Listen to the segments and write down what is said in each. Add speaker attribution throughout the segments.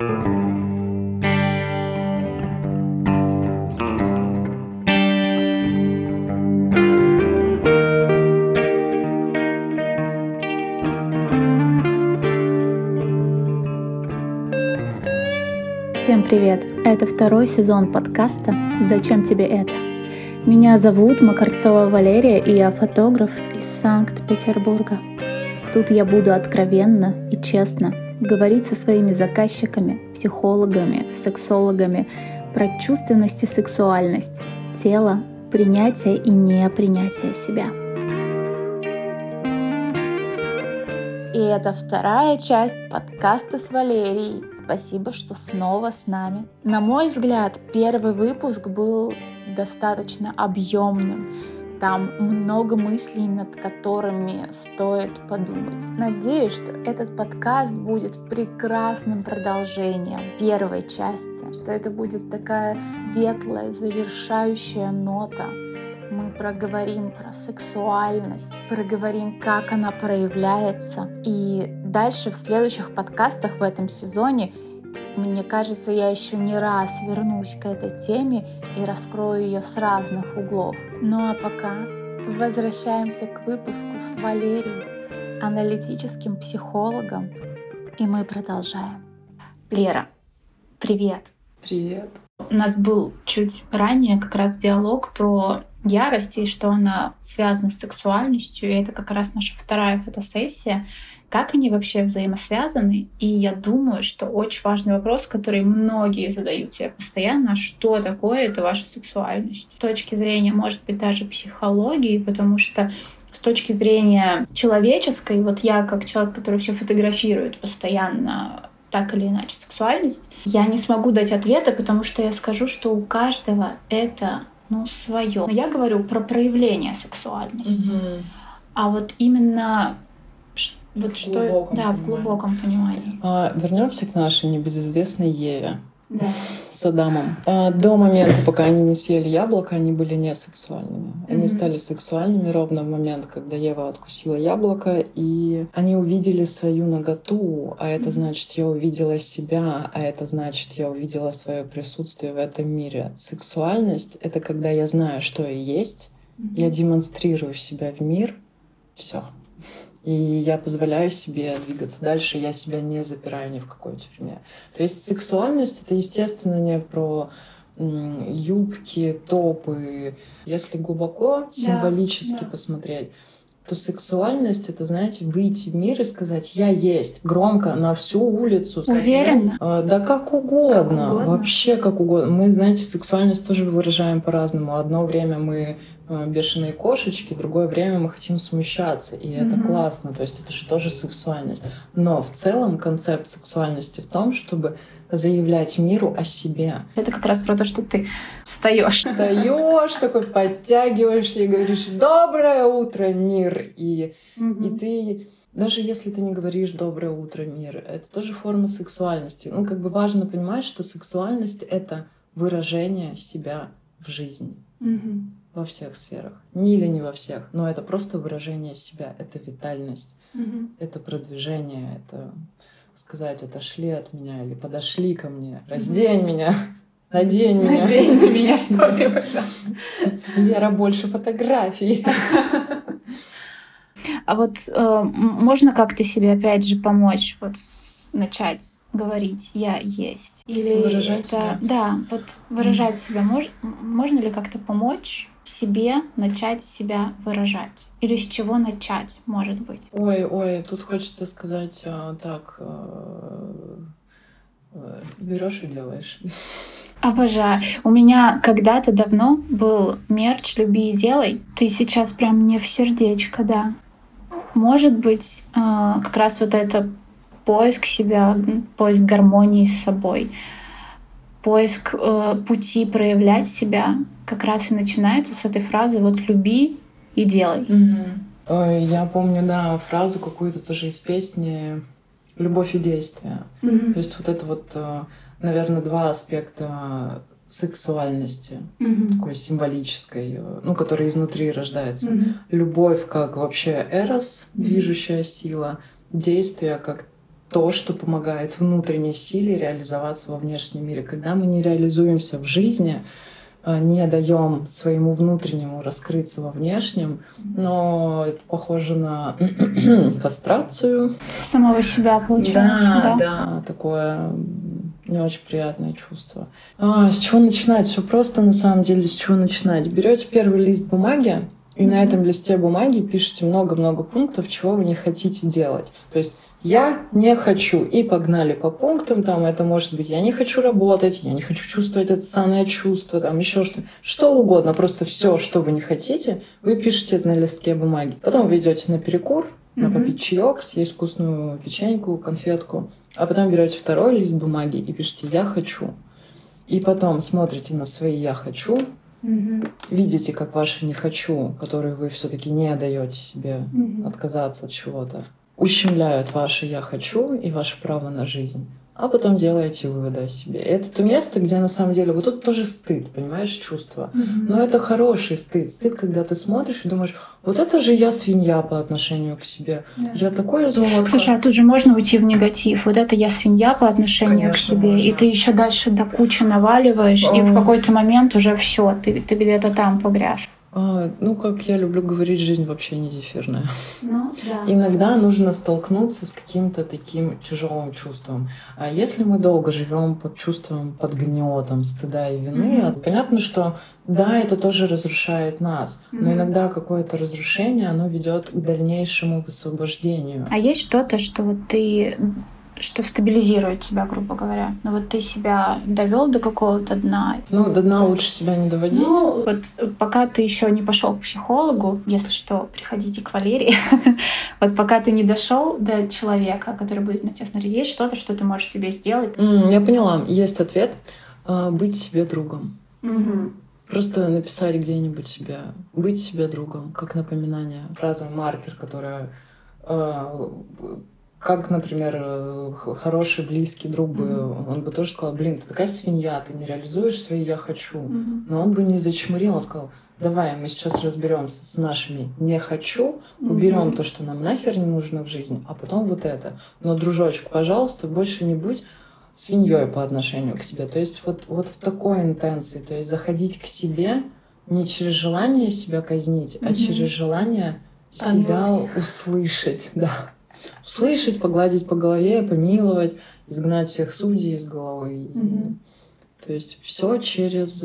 Speaker 1: Всем привет! Это второй сезон подкаста «Зачем тебе это?». Меня зовут Макарцова Валерия, и я фотограф из Санкт-Петербурга. Тут я буду откровенно и честно говорить со своими заказчиками, психологами, сексологами про чувственность и сексуальность, тело, принятие и непринятие себя – И это вторая часть подкаста с Валерией. Спасибо, что снова с нами. На мой взгляд, первый выпуск был достаточно объемным. Там много мыслей, над которыми стоит подумать. Надеюсь, что этот подкаст будет прекрасным продолжением первой части, что это будет такая светлая, завершающая нота, мы проговорим про сексуальность, проговорим, как она проявляется. И дальше в следующих подкастах в этом сезоне, мне кажется, я еще не раз вернусь к этой теме и раскрою ее с разных углов. Ну а пока возвращаемся к выпуску с Валерией, аналитическим психологом, и мы продолжаем. Лера, привет!
Speaker 2: Привет!
Speaker 1: У нас был чуть ранее как раз диалог про ярость и что она связана с сексуальностью. И это как раз наша вторая фотосессия. Как они вообще взаимосвязаны? И я думаю, что очень важный вопрос, который многие задают себе постоянно, что такое это ваша сексуальность? С точки зрения, может быть, даже психологии, потому что с точки зрения человеческой, вот я как человек, который все фотографирует постоянно так или иначе сексуальность, я не смогу дать ответа, потому что я скажу, что у каждого это ну, свое. Но я говорю про проявление сексуальности. Угу. А вот именно вот что, да, в глубоком понимании.
Speaker 2: А, вернемся к нашей небезызвестной Еве да. с Адамом. А, до момента, пока они не съели яблоко, они были не сексуальными. Они mm-hmm. стали сексуальными ровно в момент, когда Ева откусила яблоко, и они увидели свою наготу, а это значит, я увидела себя, а это значит, я увидела свое присутствие в этом мире. Сексуальность — это когда я знаю, что я есть, mm-hmm. я демонстрирую себя в мир, все. И я позволяю себе двигаться дальше, я себя не запираю ни в какой тюрьме. То есть сексуальность это, естественно, не про юбки, топы. Если глубоко символически да, посмотреть, то сексуальность это, знаете, выйти в мир и сказать «я есть» громко на всю улицу.
Speaker 1: Сказать, Уверенно?
Speaker 2: Да, да как, угодно, как угодно, вообще как угодно. Мы, знаете, сексуальность тоже выражаем по-разному. Одно время мы Э, бешеные кошечки, другое время мы хотим смущаться, и это mm-hmm. классно, то есть это же тоже сексуальность. Но в целом концепт сексуальности в том, чтобы заявлять миру о себе.
Speaker 1: Это как раз про то, что ты встаешь.
Speaker 2: Встаешь, такой подтягиваешься и говоришь «Доброе утро, мир!» И, mm-hmm. и ты даже если ты не говоришь «доброе утро, мир», это тоже форма сексуальности. Ну, как бы важно понимать, что сексуальность — это выражение себя в жизни. Mm-hmm во всех сферах. Не или не во всех, но это просто выражение себя, это витальность, угу. это продвижение, это сказать отошли от меня или подошли ко мне, раздень угу. меня, надень меня.
Speaker 1: Надень на меня что-либо.
Speaker 2: Лера, больше фотографий.
Speaker 1: А вот э, можно как-то себе опять же помочь, вот начать говорить «я есть»?
Speaker 2: Или выражать это... себя?
Speaker 1: Да, вот выражать mm. себя. Мож... Можно ли как-то помочь себе начать себя выражать? Или с чего начать, может быть?
Speaker 2: Ой, ой, тут хочется сказать а, так, а, берешь и делаешь.
Speaker 1: Обожаю. У меня когда-то давно был мерч «Люби и делай». Ты сейчас прям мне в сердечко, да. Может быть, а, как раз вот это поиск себя, поиск гармонии с собой, поиск э, пути проявлять себя как раз и начинается с этой фразы вот люби и делай.
Speaker 2: Mm-hmm. Я помню, да, фразу какую-то тоже из песни «Любовь и действие». Mm-hmm. То есть вот это вот, э, наверное, два аспекта сексуальности, mm-hmm. такой символической, э, ну, которая изнутри рождается. Mm-hmm. Любовь как вообще эрос, движущая сила, действие как то, что помогает внутренней силе реализоваться во внешнем мире. Когда мы не реализуемся в жизни, не даем своему внутреннему раскрыться во внешнем, но это похоже на кастрацию.
Speaker 1: Самого себя, получается.
Speaker 2: Да, да, да, такое не очень приятное чувство. А, с чего начинать? Все просто на самом деле. С чего начинать? Берете первый лист бумаги, и на этом листе бумаги пишите много-много пунктов, чего вы не хотите делать. То есть я не хочу. И погнали по пунктам. Там это может быть я не хочу работать, я не хочу чувствовать это самое чувство, там еще что Что угодно. Просто все, что вы не хотите, вы пишете это на листке бумаги. Потом вы идете на перекур, на попить чаек, съесть вкусную печеньку, конфетку. А потом берете второй лист бумаги и пишете «я хочу». И потом смотрите на свои «я хочу», Угу. Видите, как ваше не хочу, которые вы все-таки не даете себе угу. отказаться от чего-то ущемляют ваше «я хочу» и ваше право на жизнь а потом делаете выводы о себе. Это то место, где на самом деле вот тут тоже стыд, понимаешь, чувство. Mm-hmm. Но это хороший стыд. Стыд, когда ты смотришь и думаешь, вот это же я свинья по отношению к себе. Yeah. Я такое золото.
Speaker 1: Слушай, а тут же можно уйти в негатив. Вот это я свинья по отношению Конечно, к себе. Можно. И ты еще дальше до кучи наваливаешь, oh. и в какой-то момент уже все, ты, ты где-то там погряз.
Speaker 2: А, ну, как я люблю говорить, жизнь вообще не зефирная. Ну, да. Иногда нужно столкнуться с каким-то таким тяжелым чувством. А если мы долго живем под чувством, под гнетом стыда и вины, mm-hmm. понятно, что да, это тоже разрушает нас, mm-hmm. но иногда какое-то разрушение, оно ведет к дальнейшему высвобождению.
Speaker 1: А есть что-то, что вот ты что стабилизирует тебя, грубо говоря. Но вот ты себя довел до какого-то дна.
Speaker 2: Ну, до дна лучше себя не доводить.
Speaker 1: Ну, вот пока ты еще не пошел к психологу, если что, приходите к Валерии. вот пока ты не дошел до человека, который будет на тебя смотреть, есть что-то, что ты можешь себе сделать.
Speaker 2: я поняла. Есть ответ. А, быть себе другом. Просто написать где-нибудь себе, быть себе другом, как напоминание. Фраза маркер, которая а, как, например, э, хороший близкий друг бы, mm-hmm. он бы тоже сказал, блин, ты такая свинья, ты не реализуешь свои «я хочу». Mm-hmm. Но он бы не зачмурил, он сказал, давай мы сейчас разберемся с нашими «не хочу», уберем mm-hmm. то, что нам нахер не нужно в жизни, а потом вот это. Но, дружочек, пожалуйста, больше не будь свиньей по отношению к себе. То есть вот, вот в такой интенции, то есть заходить к себе не через желание себя казнить, mm-hmm. а через желание себя услышать, да услышать, погладить по голове, помиловать, изгнать всех судей из головы. Mm-hmm. То есть все через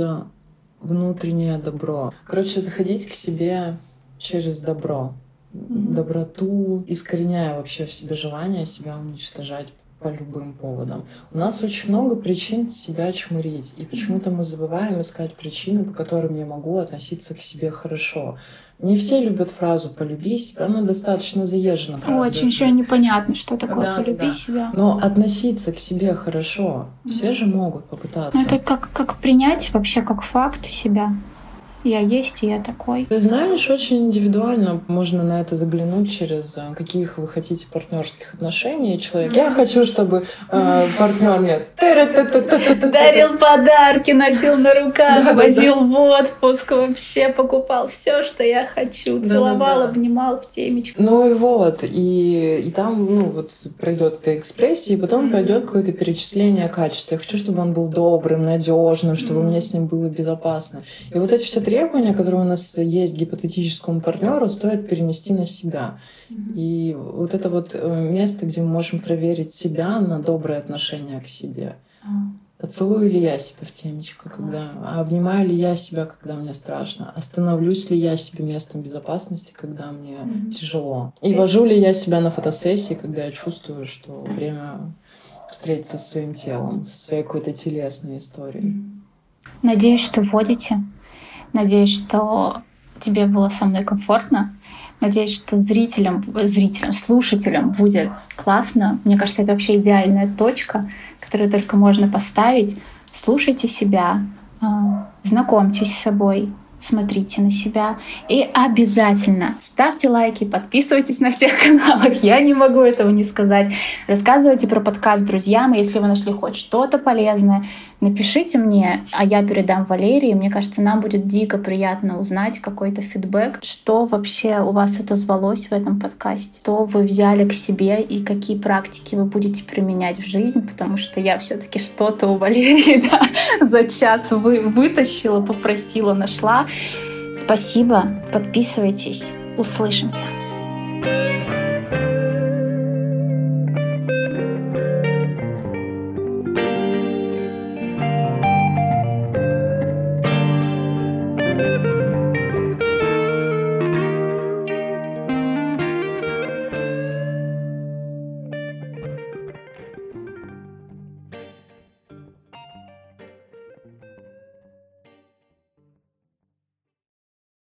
Speaker 2: внутреннее добро. Короче, заходить к себе через добро, mm-hmm. доброту, искореняя вообще в себе желание себя уничтожать по любым поводам. У нас очень много причин себя чмурить, и почему-то мы забываем искать причины, по которым я могу относиться к себе хорошо. Не все любят фразу «полюби себя», она достаточно заезжена.
Speaker 1: Правда? Очень еще непонятно, что такое да, «полюби да. себя».
Speaker 2: Но относиться к себе хорошо, все же могут попытаться.
Speaker 1: Ну, это как, как принять вообще как факт себя я есть, и я такой.
Speaker 2: Ты знаешь, очень индивидуально можно на это заглянуть через э, каких вы хотите партнерских отношений. Человек, я хочу, чтобы э, партнер мне
Speaker 1: дарил подарки, носил на руках, возил в отпуск, вообще покупал все, что я хочу, целовал, обнимал в темечку.
Speaker 2: Ну и вот, и, и там, ну вот пройдет эта экспрессия, и потом пойдет какое-то перечисление качеств. Я хочу, чтобы он был добрым, надежным, чтобы мне с ним было безопасно. И вот эти все три требования, которые у нас есть к гипотетическому партнеру, стоит перенести на себя. И вот это вот э, место, где мы можем проверить себя на доброе отношение к себе. Поцелую ли я себя в темечко, когда а обнимаю ли я себя, когда мне страшно, остановлюсь ли я себе местом безопасности, когда мне mm-hmm. тяжело, и вожу ли я себя на фотосессии, когда я чувствую, что время встретиться со своим телом, со своей какой-то телесной историей.
Speaker 1: Надеюсь, что вводите Надеюсь, что тебе было со мной комфортно. Надеюсь, что зрителям, зрителям, слушателям будет классно. Мне кажется, это вообще идеальная точка, которую только можно поставить. Слушайте себя, а, знакомьтесь с собой, смотрите на себя и обязательно ставьте лайки, подписывайтесь на всех каналах. Я не могу этого не сказать. Рассказывайте про подкаст друзьям, если вы нашли хоть что-то полезное. Напишите мне, а я передам Валерии. Мне кажется, нам будет дико приятно узнать какой-то фидбэк, что вообще у вас это звалось в этом подкасте, что вы взяли к себе и какие практики вы будете применять в жизнь, потому что я все-таки что-то у Валерии да, за час вы, вытащила, попросила, нашла. Спасибо, подписывайтесь, услышимся.